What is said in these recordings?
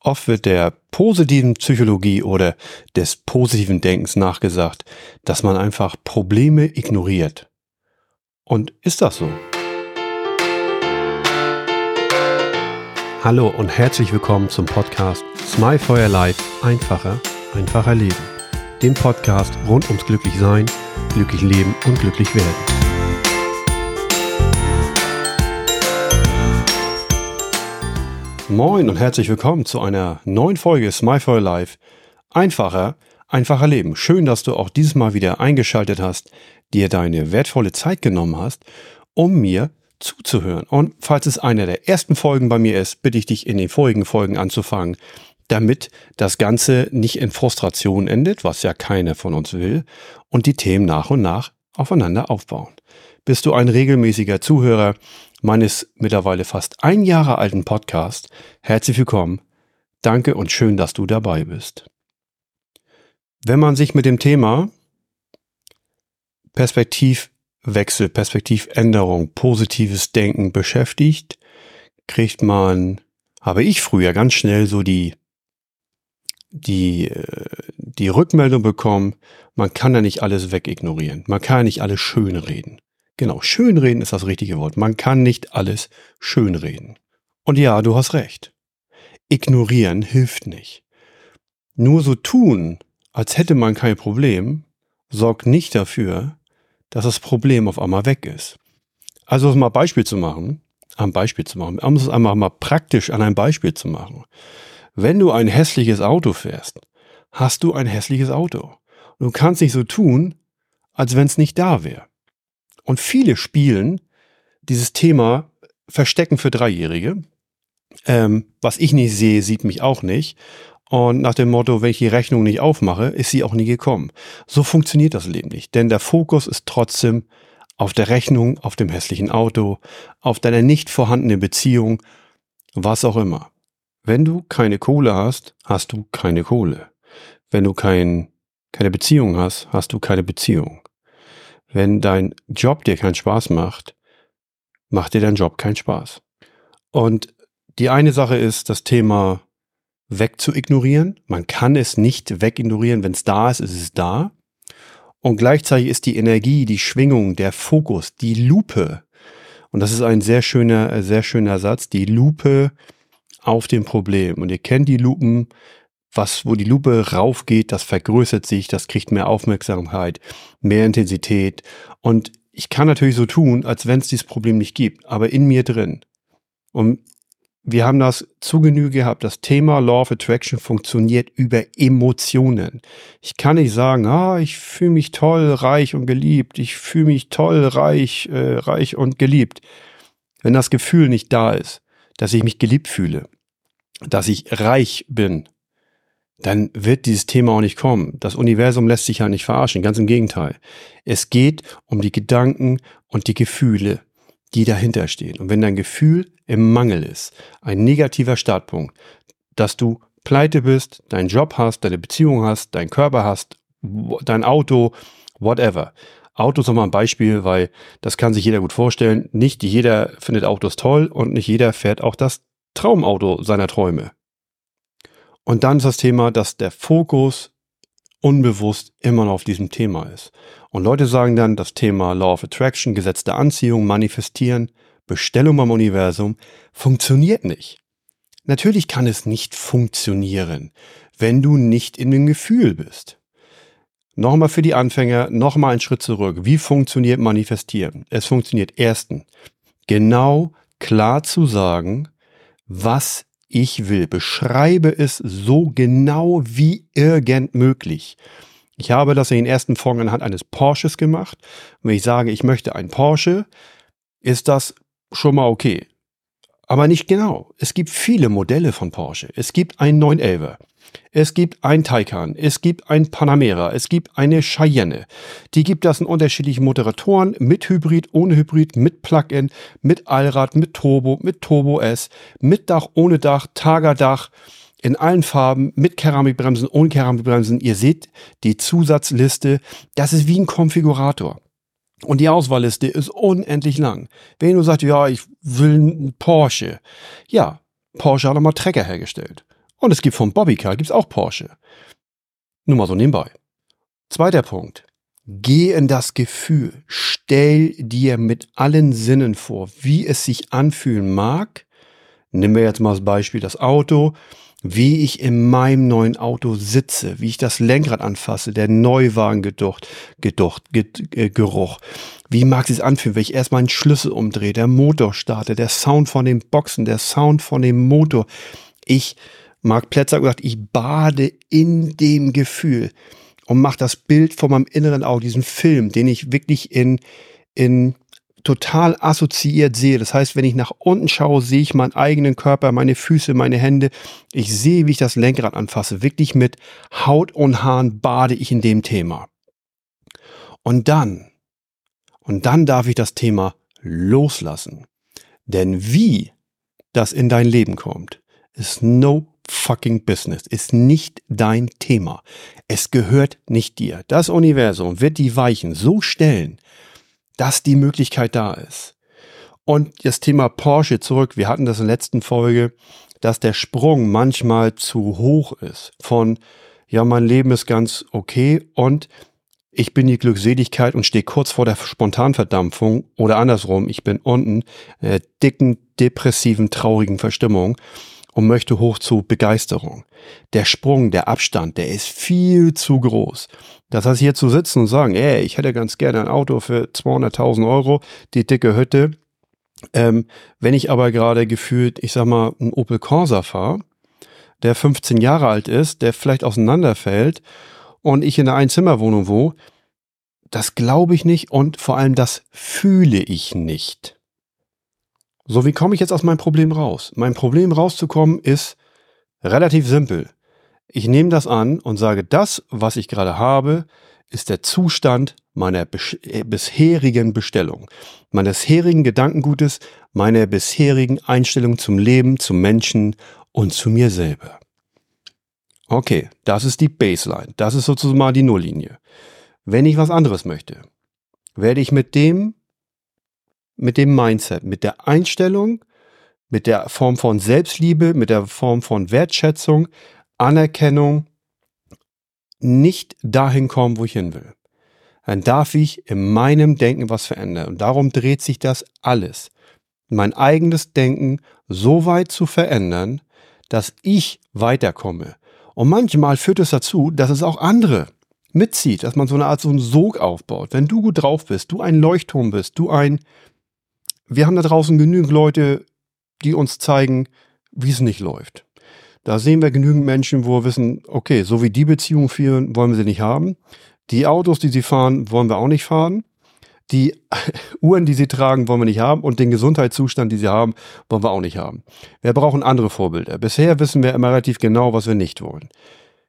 Oft wird der positiven Psychologie oder des positiven Denkens nachgesagt, dass man einfach Probleme ignoriert. Und ist das so? Hallo und herzlich willkommen zum Podcast Smile for Your Life einfacher, einfacher Leben. Dem Podcast rund ums Glücklichsein, glücklich leben und glücklich werden. Moin und herzlich willkommen zu einer neuen Folge Smile for Life. Einfacher, einfacher Leben. Schön, dass du auch dieses Mal wieder eingeschaltet hast, dir deine wertvolle Zeit genommen hast, um mir zuzuhören. Und falls es eine der ersten Folgen bei mir ist, bitte ich dich in den vorigen Folgen anzufangen, damit das Ganze nicht in Frustration endet, was ja keiner von uns will, und die Themen nach und nach aufeinander aufbauen. Bist du ein regelmäßiger Zuhörer, meines mittlerweile fast ein Jahre alten Podcast. Herzlich willkommen. Danke und schön, dass du dabei bist. Wenn man sich mit dem Thema Perspektivwechsel, Perspektivänderung, positives Denken beschäftigt, kriegt man, habe ich früher ganz schnell so die, die, äh, die Rückmeldung bekommen, man kann ja nicht alles wegignorieren, man kann ja nicht alles schön reden. Genau, schönreden ist das richtige Wort. Man kann nicht alles schönreden. Und ja, du hast recht. Ignorieren hilft nicht. Nur so tun, als hätte man kein Problem, sorgt nicht dafür, dass das Problem auf einmal weg ist. Also um mal Beispiel zu machen, am Beispiel zu machen, um es einmal mal praktisch an einem Beispiel zu machen. Wenn du ein hässliches Auto fährst, hast du ein hässliches Auto. du kannst nicht so tun, als wenn es nicht da wäre. Und viele spielen dieses Thema Verstecken für Dreijährige. Ähm, was ich nicht sehe, sieht mich auch nicht. Und nach dem Motto, wenn ich die Rechnung nicht aufmache, ist sie auch nie gekommen. So funktioniert das Leben nicht. Denn der Fokus ist trotzdem auf der Rechnung, auf dem hässlichen Auto, auf deiner nicht vorhandenen Beziehung, was auch immer. Wenn du keine Kohle hast, hast du keine Kohle. Wenn du kein, keine Beziehung hast, hast du keine Beziehung. Wenn dein Job dir keinen Spaß macht, macht dir dein Job keinen Spaß. Und die eine Sache ist das Thema weg zu ignorieren. Man kann es nicht wegignorieren. Wenn es da ist, ist es da. Und gleichzeitig ist die Energie, die Schwingung, der Fokus, die Lupe, und das ist ein sehr schöner, sehr schöner Satz, die Lupe auf dem Problem. Und ihr kennt die Lupen, was, wo die Lupe raufgeht, das vergrößert sich, das kriegt mehr Aufmerksamkeit, mehr Intensität. Und ich kann natürlich so tun, als wenn es dieses Problem nicht gibt, aber in mir drin. Und wir haben das zu Genüge gehabt. Das Thema Law of Attraction funktioniert über Emotionen. Ich kann nicht sagen, ah, ich fühle mich toll, reich und geliebt. Ich fühle mich toll, reich, äh, reich und geliebt. Wenn das Gefühl nicht da ist, dass ich mich geliebt fühle, dass ich reich bin, dann wird dieses Thema auch nicht kommen. Das Universum lässt sich ja nicht verarschen, ganz im Gegenteil. Es geht um die Gedanken und die Gefühle, die dahinter stehen. Und wenn dein Gefühl im Mangel ist, ein negativer Startpunkt, dass du pleite bist, deinen Job hast, deine Beziehung hast, deinen Körper hast, dein Auto, whatever. Autos ist nochmal ein Beispiel, weil das kann sich jeder gut vorstellen. Nicht jeder findet Autos toll und nicht jeder fährt auch das Traumauto seiner Träume. Und dann ist das Thema, dass der Fokus unbewusst immer noch auf diesem Thema ist. Und Leute sagen dann, das Thema Law of Attraction, Gesetz der Anziehung, Manifestieren, Bestellung beim Universum funktioniert nicht. Natürlich kann es nicht funktionieren, wenn du nicht in dem Gefühl bist. Nochmal für die Anfänger, nochmal einen Schritt zurück. Wie funktioniert Manifestieren? Es funktioniert erstens, genau klar zu sagen, was ich will. Beschreibe es so genau wie irgend möglich. Ich habe das in den ersten Folgen anhand eines Porsches gemacht. wenn ich sage, ich möchte ein Porsche, ist das schon mal okay. Aber nicht genau. Es gibt viele Modelle von Porsche. Es gibt einen 911er. Es gibt ein Taycan, es gibt ein Panamera, es gibt eine Cheyenne. Die gibt das in unterschiedlichen Moderatoren, mit Hybrid, ohne Hybrid, mit Plug-in, mit Allrad, mit Turbo, mit Turbo S, mit Dach, ohne Dach, Tagerdach, in allen Farben, mit Keramikbremsen, ohne Keramikbremsen. Ihr seht die Zusatzliste, das ist wie ein Konfigurator. Und die Auswahlliste ist unendlich lang. Wenn du sagst, ja, ich will einen Porsche. Ja, Porsche hat auch mal Trecker hergestellt. Und es gibt vom Bobbycar, gibt's auch Porsche. Nur mal so nebenbei. Zweiter Punkt. Geh in das Gefühl. Stell dir mit allen Sinnen vor, wie es sich anfühlen mag. Nehmen wir jetzt mal als Beispiel das Auto wie ich in meinem neuen Auto sitze, wie ich das Lenkrad anfasse, der Neuwagengeruch, Geducht, äh, Geruch. Wie mag es sich anfühlen, wenn ich erstmal einen Schlüssel umdrehe, der Motor starte, der Sound von den Boxen, der Sound von dem Motor. Ich, Marc Plätzer hat gesagt, ich bade in dem Gefühl und mache das Bild von meinem inneren Auge, diesen Film, den ich wirklich in, in total assoziiert sehe. Das heißt, wenn ich nach unten schaue, sehe ich meinen eigenen Körper, meine Füße, meine Hände. Ich sehe, wie ich das Lenkrad anfasse. Wirklich mit Haut und Haaren bade ich in dem Thema. Und dann, und dann darf ich das Thema loslassen. Denn wie das in dein Leben kommt, ist no fucking business, ist nicht dein Thema. Es gehört nicht dir. Das Universum wird die Weichen so stellen, dass die Möglichkeit da ist. Und das Thema Porsche zurück. Wir hatten das in der letzten Folge, dass der Sprung manchmal zu hoch ist von, ja, mein Leben ist ganz okay und ich bin die Glückseligkeit und stehe kurz vor der Spontanverdampfung oder andersrum, ich bin unten, äh, dicken, depressiven, traurigen Verstimmung und möchte hoch zu Begeisterung. Der Sprung, der Abstand, der ist viel zu groß. Das heißt, hier zu sitzen und sagen, ey, ich hätte ganz gerne ein Auto für 200.000 Euro, die dicke Hütte. Ähm, wenn ich aber gerade gefühlt, ich sag mal, einen Opel Corsa fahre, der 15 Jahre alt ist, der vielleicht auseinanderfällt und ich in einer Einzimmerwohnung wohne, das glaube ich nicht und vor allem das fühle ich nicht. So, wie komme ich jetzt aus meinem Problem raus? Mein Problem rauszukommen ist relativ simpel. Ich nehme das an und sage, das, was ich gerade habe, ist der Zustand meiner äh, bisherigen Bestellung, meines bisherigen Gedankengutes, meiner bisherigen Einstellung zum Leben, zum Menschen und zu mir selber. Okay, das ist die Baseline. Das ist sozusagen mal die Nulllinie. Wenn ich was anderes möchte, werde ich mit dem mit dem Mindset, mit der Einstellung, mit der Form von Selbstliebe, mit der Form von Wertschätzung, Anerkennung nicht dahin kommen, wo ich hin will. Dann darf ich in meinem Denken was verändern. Und darum dreht sich das alles. Mein eigenes Denken so weit zu verändern, dass ich weiterkomme. Und manchmal führt es dazu, dass es auch andere mitzieht, dass man so eine Art so einen Sog aufbaut. Wenn du gut drauf bist, du ein Leuchtturm bist, du ein wir haben da draußen genügend Leute, die uns zeigen, wie es nicht läuft. Da sehen wir genügend Menschen, wo wir wissen, okay, so wie die Beziehung führen, wollen wir sie nicht haben. Die Autos, die sie fahren, wollen wir auch nicht fahren. Die Uhren, die sie tragen, wollen wir nicht haben. Und den Gesundheitszustand, die sie haben, wollen wir auch nicht haben. Wir brauchen andere Vorbilder. Bisher wissen wir immer relativ genau, was wir nicht wollen.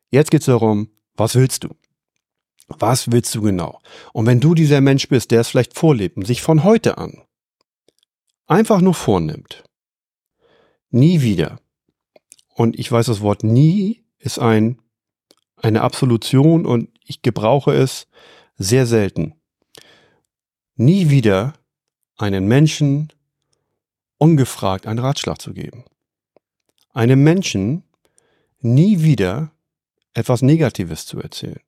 Jetzt geht es darum, was willst du? Was willst du genau? Und wenn du dieser Mensch bist, der es vielleicht vorlebt und sich von heute an einfach nur vornimmt, nie wieder, und ich weiß, das Wort nie ist ein, eine Absolution und ich gebrauche es sehr selten, nie wieder einen Menschen ungefragt einen Ratschlag zu geben. Einem Menschen nie wieder etwas Negatives zu erzählen.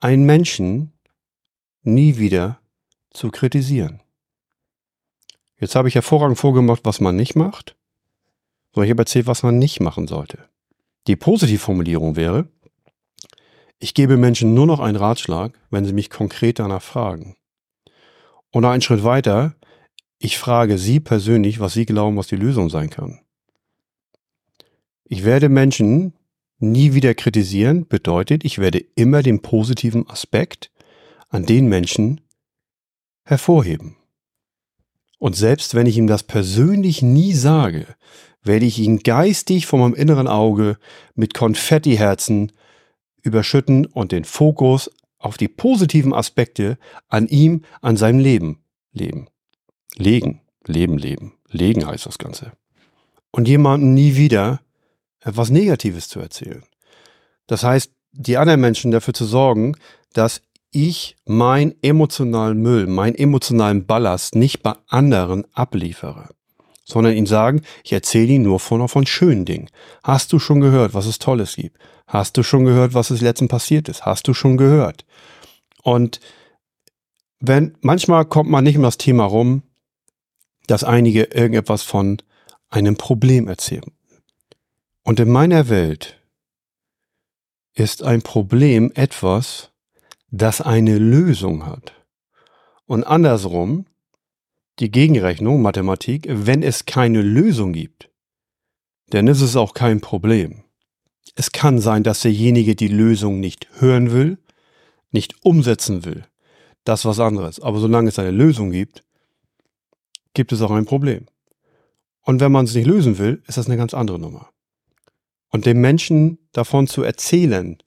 Einen Menschen nie wieder zu kritisieren. Jetzt habe ich hervorragend vorgemacht, was man nicht macht. So, ich habe erzählt, was man nicht machen sollte. Die Positivformulierung wäre, ich gebe Menschen nur noch einen Ratschlag, wenn sie mich konkret danach fragen. Und einen Schritt weiter, ich frage Sie persönlich, was Sie glauben, was die Lösung sein kann. Ich werde Menschen nie wieder kritisieren, bedeutet, ich werde immer den positiven Aspekt an den Menschen hervorheben. Und selbst wenn ich ihm das persönlich nie sage, werde ich ihn geistig von meinem inneren Auge mit Konfettiherzen überschütten und den Fokus auf die positiven Aspekte an ihm, an seinem Leben leben. Legen, leben, leben. Legen heißt das Ganze. Und jemandem nie wieder etwas Negatives zu erzählen. Das heißt, die anderen Menschen dafür zu sorgen, dass ich mein emotionalen Müll, meinen emotionalen Ballast nicht bei anderen abliefere, sondern ihnen sagen, ich erzähle ihnen nur von, von schönen Dingen. Hast du schon gehört, was es Tolles gibt? Hast du schon gehört, was es letztens passiert ist? Hast du schon gehört? Und wenn, manchmal kommt man nicht um das Thema rum, dass einige irgendetwas von einem Problem erzählen. Und in meiner Welt ist ein Problem etwas, das eine Lösung hat. Und andersrum, die Gegenrechnung, Mathematik, wenn es keine Lösung gibt, dann ist es auch kein Problem. Es kann sein, dass derjenige die Lösung nicht hören will, nicht umsetzen will. Das ist was anderes. Aber solange es eine Lösung gibt, gibt es auch ein Problem. Und wenn man es nicht lösen will, ist das eine ganz andere Nummer. Und dem Menschen davon zu erzählen,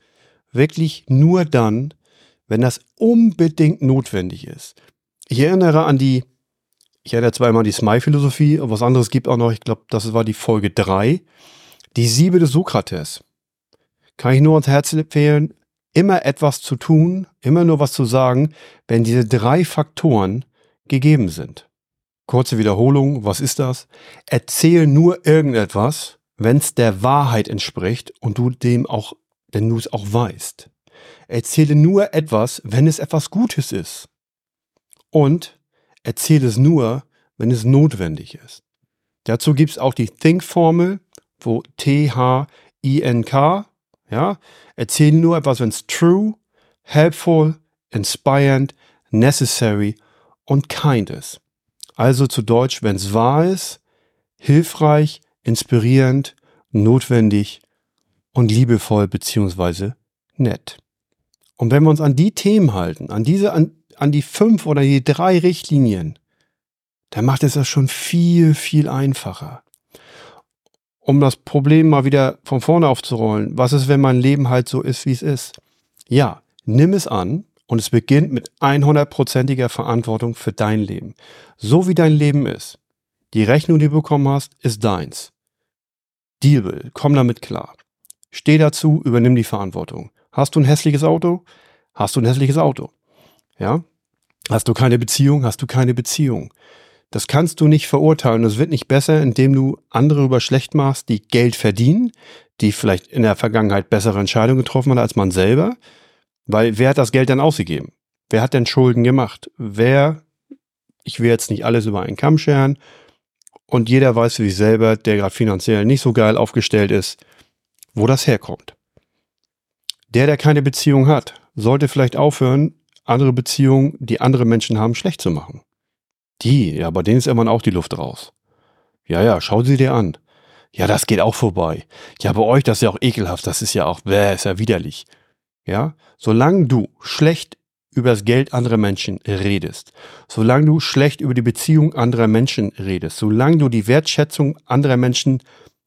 wirklich nur dann, wenn das unbedingt notwendig ist. Ich erinnere an die, ich erinnere zweimal an die Smile-Philosophie, aber was anderes gibt auch noch, ich glaube, das war die Folge 3, die Siebe des Sokrates. Kann ich nur ans Herz empfehlen, immer etwas zu tun, immer nur was zu sagen, wenn diese drei Faktoren gegeben sind. Kurze Wiederholung, was ist das? Erzähl nur irgendetwas, wenn es der Wahrheit entspricht und du dem auch, denn du es auch weißt. Erzähle nur etwas, wenn es etwas Gutes ist. Und erzähle es nur, wenn es notwendig ist. Dazu gibt es auch die Think-Formel, wo T-H-I-N-K, ja, erzähle nur etwas, wenn es true, helpful, inspired, necessary und kind ist. Also zu Deutsch, wenn es wahr ist, hilfreich, inspirierend, notwendig und liebevoll beziehungsweise nett. Und wenn wir uns an die Themen halten, an diese, an, an die fünf oder die drei Richtlinien, dann macht es das schon viel, viel einfacher. Um das Problem mal wieder von vorne aufzurollen, was ist, wenn mein Leben halt so ist, wie es ist? Ja, nimm es an und es beginnt mit 100%iger Verantwortung für dein Leben. So wie dein Leben ist. Die Rechnung, die du bekommen hast, ist deins. Deal, komm damit klar. Steh dazu, übernimm die Verantwortung. Hast du ein hässliches Auto? Hast du ein hässliches Auto? Ja? Hast du keine Beziehung? Hast du keine Beziehung? Das kannst du nicht verurteilen. Es wird nicht besser, indem du andere über schlecht machst, die Geld verdienen, die vielleicht in der Vergangenheit bessere Entscheidungen getroffen haben als man selber. Weil wer hat das Geld dann ausgegeben? Wer hat denn Schulden gemacht? Wer, ich will jetzt nicht alles über einen Kamm scheren, und jeder weiß für sich selber, der gerade finanziell nicht so geil aufgestellt ist, wo das herkommt. Der, der keine Beziehung hat, sollte vielleicht aufhören, andere Beziehungen, die andere Menschen haben, schlecht zu machen. Die, ja, bei denen ist irgendwann auch die Luft raus. Ja, ja, schau sie dir an. Ja, das geht auch vorbei. Ja, bei euch, das ist ja auch ekelhaft, das ist ja auch, bäh, ist ja widerlich. Ja, solange du schlecht über das Geld anderer Menschen redest, solange du schlecht über die Beziehung anderer Menschen redest, solange du die Wertschätzung anderer Menschen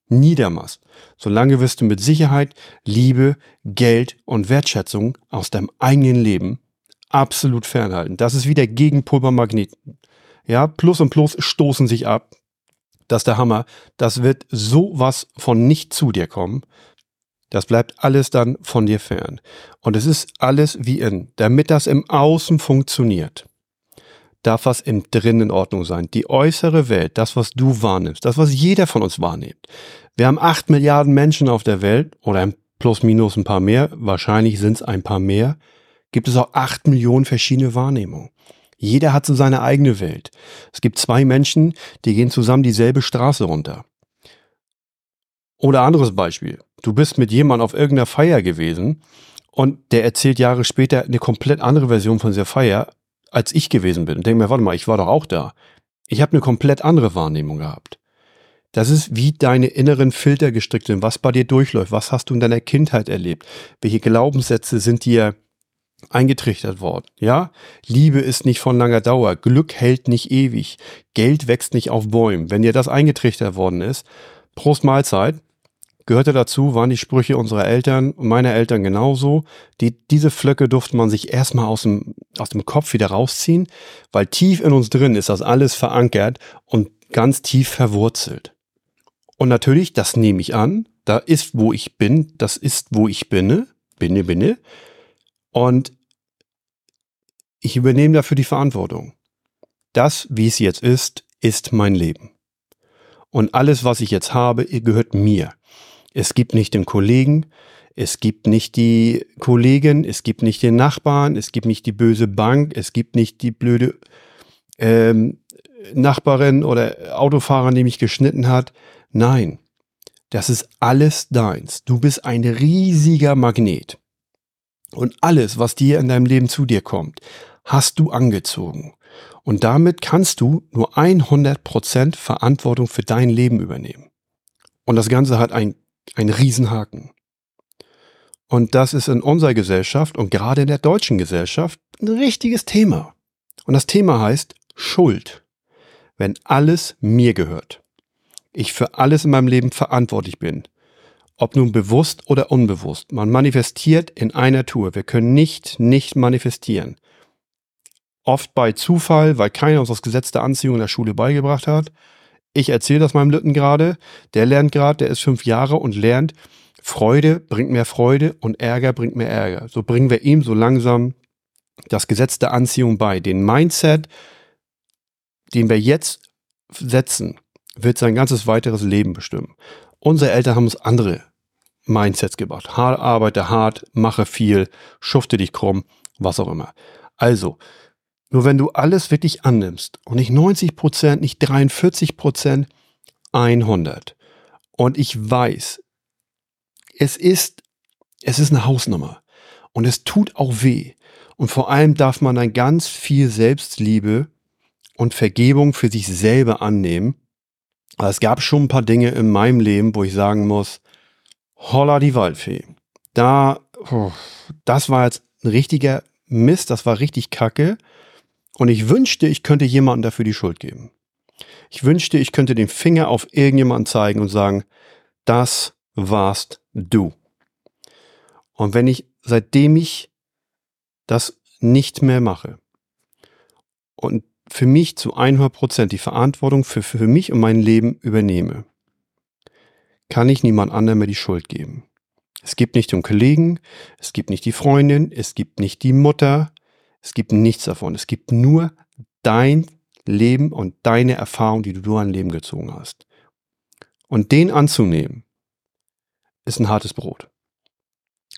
niedermachst, solange wirst du mit Sicherheit Liebe, Geld und Wertschätzung aus deinem eigenen Leben absolut fernhalten. Das ist wie der Gegenpol beim Magneten. Ja, Plus und Plus stoßen sich ab. Das ist der Hammer. Das wird sowas von nicht zu dir kommen. Das bleibt alles dann von dir fern. Und es ist alles wie in. Damit das im Außen funktioniert, darf was im Drinnen in Ordnung sein. Die äußere Welt, das, was du wahrnimmst, das, was jeder von uns wahrnimmt, wir haben acht Milliarden Menschen auf der Welt oder plus minus ein paar mehr, wahrscheinlich sind es ein paar mehr, gibt es auch acht Millionen verschiedene Wahrnehmungen. Jeder hat so seine eigene Welt. Es gibt zwei Menschen, die gehen zusammen dieselbe Straße runter. Oder anderes Beispiel. Du bist mit jemandem auf irgendeiner Feier gewesen und der erzählt Jahre später eine komplett andere Version von dieser Feier, als ich gewesen bin. Und denk mir, warte mal, ich war doch auch da. Ich habe eine komplett andere Wahrnehmung gehabt. Das ist, wie deine inneren Filter gestrickt sind, was bei dir durchläuft, was hast du in deiner Kindheit erlebt, welche Glaubenssätze sind dir eingetrichtert worden. Ja, Liebe ist nicht von langer Dauer, Glück hält nicht ewig, Geld wächst nicht auf Bäumen. Wenn dir das eingetrichtert worden ist, Prost Mahlzeit, gehörte dazu, waren die Sprüche unserer Eltern und meiner Eltern genauso. Die, diese Flöcke durfte man sich erstmal aus dem, aus dem Kopf wieder rausziehen, weil tief in uns drin ist das alles verankert und ganz tief verwurzelt. Und natürlich, das nehme ich an, da ist, wo ich bin, das ist, wo ich bin, binne, binne. Und ich übernehme dafür die Verantwortung. Das, wie es jetzt ist, ist mein Leben. Und alles, was ich jetzt habe, gehört mir. Es gibt nicht den Kollegen, es gibt nicht die Kollegen, es gibt nicht den Nachbarn, es gibt nicht die böse Bank, es gibt nicht die blöde ähm, Nachbarin oder Autofahrer, die mich geschnitten hat. Nein, das ist alles deins. Du bist ein riesiger Magnet. Und alles, was dir in deinem Leben zu dir kommt, hast du angezogen. Und damit kannst du nur 100% Verantwortung für dein Leben übernehmen. Und das Ganze hat ein, einen Riesenhaken. Und das ist in unserer Gesellschaft und gerade in der deutschen Gesellschaft ein richtiges Thema. Und das Thema heißt Schuld. Wenn alles mir gehört. Ich für alles in meinem Leben verantwortlich bin. Ob nun bewusst oder unbewusst. Man manifestiert in einer Tour. Wir können nicht nicht manifestieren. Oft bei Zufall, weil keiner uns das Gesetz der Anziehung in der Schule beigebracht hat. Ich erzähle das meinem Lütten gerade. Der lernt gerade, der ist fünf Jahre und lernt, Freude bringt mehr Freude und Ärger bringt mehr Ärger. So bringen wir ihm so langsam das Gesetz der Anziehung bei. Den Mindset, den wir jetzt setzen, wird sein ganzes weiteres Leben bestimmen. Unsere Eltern haben uns andere Mindsets gebracht. Hart, arbeite hart, mache viel, schufte dich krumm, was auch immer. Also, nur wenn du alles wirklich annimmst und nicht 90 Prozent, nicht 43 Prozent, 100. Und ich weiß, es ist, es ist eine Hausnummer und es tut auch weh. Und vor allem darf man dann ganz viel Selbstliebe und Vergebung für sich selber annehmen. Es gab schon ein paar Dinge in meinem Leben, wo ich sagen muss, holla die Waldfee. Da, das war jetzt ein richtiger Mist, das war richtig kacke. Und ich wünschte, ich könnte jemandem dafür die Schuld geben. Ich wünschte, ich könnte den Finger auf irgendjemanden zeigen und sagen, das warst du. Und wenn ich, seitdem ich das nicht mehr mache und für mich zu 100 Prozent die Verantwortung für, für mich und mein Leben übernehme, kann ich niemand anderem mehr die Schuld geben. Es gibt nicht den Kollegen, es gibt nicht die Freundin, es gibt nicht die Mutter, es gibt nichts davon. Es gibt nur dein Leben und deine Erfahrung, die du durch ein Leben gezogen hast. Und den anzunehmen, ist ein hartes Brot.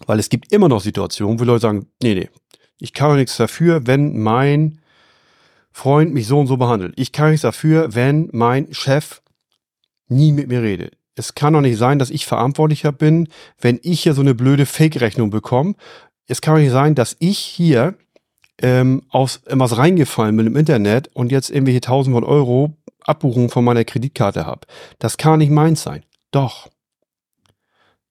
Weil es gibt immer noch Situationen, wo Leute sagen, nee, nee, ich kann doch nichts dafür, wenn mein Freund mich so und so behandelt. Ich kann nichts dafür, wenn mein Chef nie mit mir redet. Es kann doch nicht sein, dass ich verantwortlicher bin, wenn ich hier so eine blöde Fake-Rechnung bekomme. Es kann doch nicht sein, dass ich hier ähm, aus was reingefallen bin im Internet und jetzt irgendwelche tausend von Euro Abbuchung von meiner Kreditkarte habe. Das kann nicht meins sein. Doch.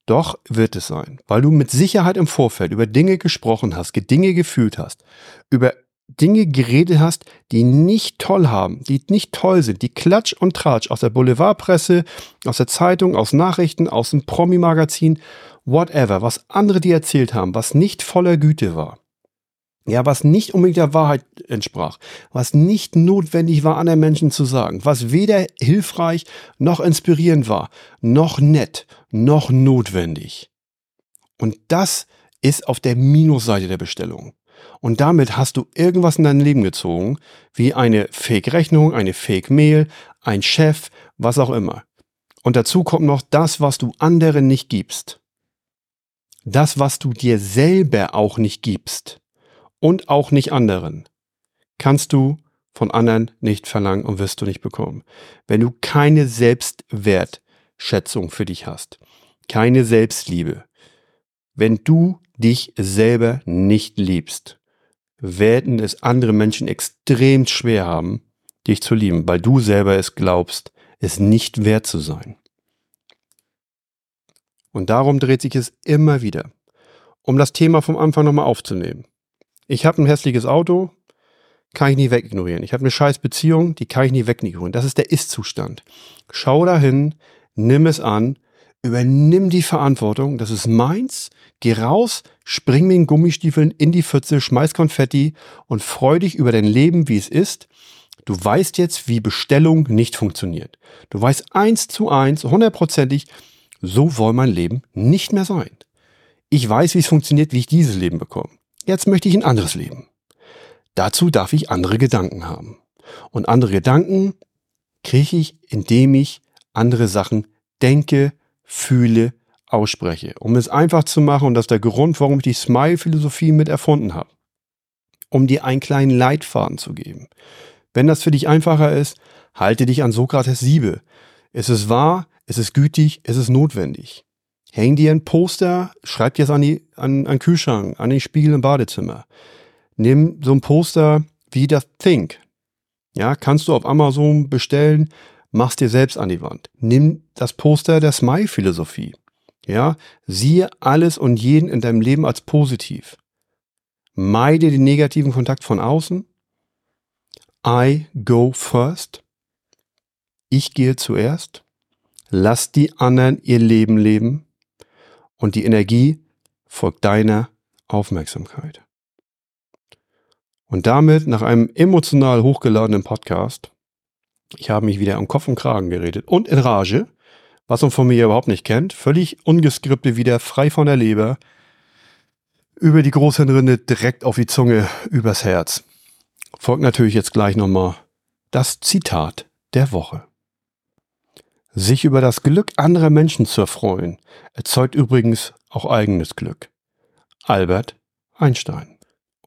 Doch wird es sein, weil du mit Sicherheit im Vorfeld über Dinge gesprochen hast, Dinge gefühlt hast, über Dinge geredet hast, die nicht toll haben, die nicht toll sind, die Klatsch und Tratsch aus der Boulevardpresse, aus der Zeitung, aus Nachrichten, aus dem Promi-Magazin, whatever, was andere dir erzählt haben, was nicht voller Güte war. Ja, was nicht unbedingt der Wahrheit entsprach, was nicht notwendig war, anderen Menschen zu sagen, was weder hilfreich noch inspirierend war, noch nett, noch notwendig. Und das ist auf der Minusseite der Bestellung. Und damit hast du irgendwas in dein Leben gezogen, wie eine Fake-Rechnung, eine Fake-Mail, ein Chef, was auch immer. Und dazu kommt noch das, was du anderen nicht gibst. Das, was du dir selber auch nicht gibst und auch nicht anderen, kannst du von anderen nicht verlangen und wirst du nicht bekommen. Wenn du keine Selbstwertschätzung für dich hast, keine Selbstliebe, wenn du dich selber nicht liebst, werden es andere Menschen extrem schwer haben, dich zu lieben, weil du selber es glaubst, es nicht wert zu sein. Und darum dreht sich es immer wieder. Um das Thema vom Anfang nochmal aufzunehmen. Ich habe ein hässliches Auto, kann ich nie wegignorieren. Ich habe eine scheiß Beziehung, die kann ich nie wegignorieren. Das ist der Ist-Zustand. Schau dahin, nimm es an, übernimm die Verantwortung, das ist meins, geh raus, spring mit den Gummistiefeln in die Pfütze, schmeiß Konfetti und freu dich über dein Leben, wie es ist. Du weißt jetzt, wie Bestellung nicht funktioniert. Du weißt eins zu eins, hundertprozentig, so soll mein Leben nicht mehr sein. Ich weiß, wie es funktioniert, wie ich dieses Leben bekomme. Jetzt möchte ich ein anderes Leben. Dazu darf ich andere Gedanken haben. Und andere Gedanken kriege ich, indem ich andere Sachen denke, fühle, ausspreche. Um es einfach zu machen, und das ist der Grund, warum ich die Smile-Philosophie mit erfunden habe. Um dir einen kleinen Leitfaden zu geben. Wenn das für dich einfacher ist, halte dich an Sokrates Siebe. Es ist wahr, es ist gütig, es ist notwendig. Häng dir ein Poster, schreib dir es an, die, an, an den Kühlschrank, an den Spiegel im Badezimmer. Nimm so ein Poster wie das Think. Ja, kannst du auf Amazon bestellen, machst dir selbst an die Wand. Nimm das Poster der Smile-Philosophie. Ja, siehe alles und jeden in deinem Leben als positiv. Meide den negativen Kontakt von außen. I go first. Ich gehe zuerst. Lass die anderen ihr Leben leben. Und die Energie folgt deiner Aufmerksamkeit. Und damit nach einem emotional hochgeladenen Podcast, ich habe mich wieder am Kopf und Kragen geredet und in Rage, was man von mir überhaupt nicht kennt, völlig ungeskripte wieder, frei von der Leber, über die Großhirnrinde direkt auf die Zunge, übers Herz. Folgt natürlich jetzt gleich nochmal das Zitat der Woche. Sich über das Glück anderer Menschen zu erfreuen, erzeugt übrigens auch eigenes Glück. Albert Einstein.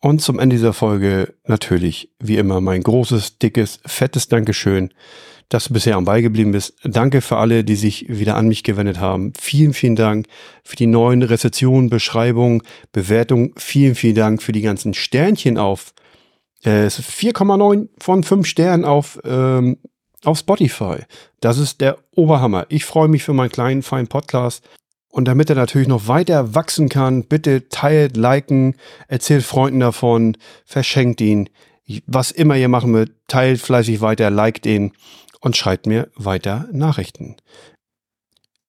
Und zum Ende dieser Folge natürlich, wie immer, mein großes, dickes, fettes Dankeschön, dass du bisher am Ball geblieben bist. Danke für alle, die sich wieder an mich gewendet haben. Vielen, vielen Dank für die neuen Rezessionen, Beschreibungen, Bewertungen. Vielen, vielen Dank für die ganzen Sternchen auf äh, 4,9 von 5 Sternen auf, ähm, auf Spotify. Das ist der Oberhammer. Ich freue mich für meinen kleinen, feinen Podcast. Und damit er natürlich noch weiter wachsen kann, bitte teilt, liken, erzählt Freunden davon, verschenkt ihn. Was immer ihr machen wollt, teilt fleißig weiter, liked ihn und schreibt mir weiter Nachrichten.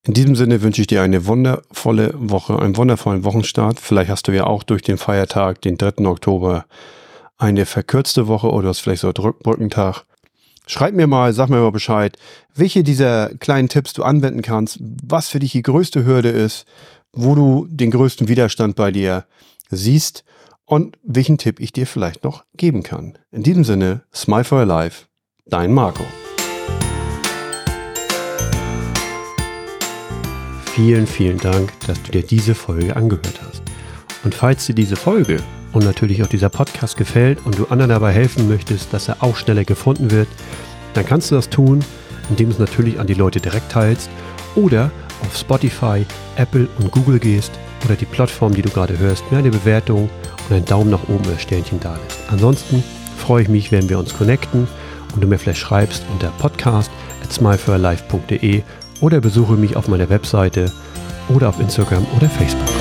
In diesem Sinne wünsche ich dir eine wundervolle Woche, einen wundervollen Wochenstart. Vielleicht hast du ja auch durch den Feiertag, den 3. Oktober, eine verkürzte Woche oder hast vielleicht so einen Brückentag. Schreib mir mal, sag mir mal Bescheid, welche dieser kleinen Tipps du anwenden kannst, was für dich die größte Hürde ist, wo du den größten Widerstand bei dir siehst und welchen Tipp ich dir vielleicht noch geben kann. In diesem Sinne, Smile for Your Life, dein Marco. Vielen, vielen Dank, dass du dir diese Folge angehört hast. Und falls dir diese Folge und natürlich auch dieser Podcast gefällt und du anderen dabei helfen möchtest, dass er auch schneller gefunden wird, dann kannst du das tun, indem du es natürlich an die Leute direkt teilst oder auf Spotify, Apple und Google gehst oder die Plattform, die du gerade hörst, mir eine Bewertung und einen Daumen nach oben oder Sternchen da lässt. Ansonsten freue ich mich, wenn wir uns connecten und du mir vielleicht schreibst unter podcast at smileforlife.de oder besuche mich auf meiner Webseite oder auf Instagram oder Facebook.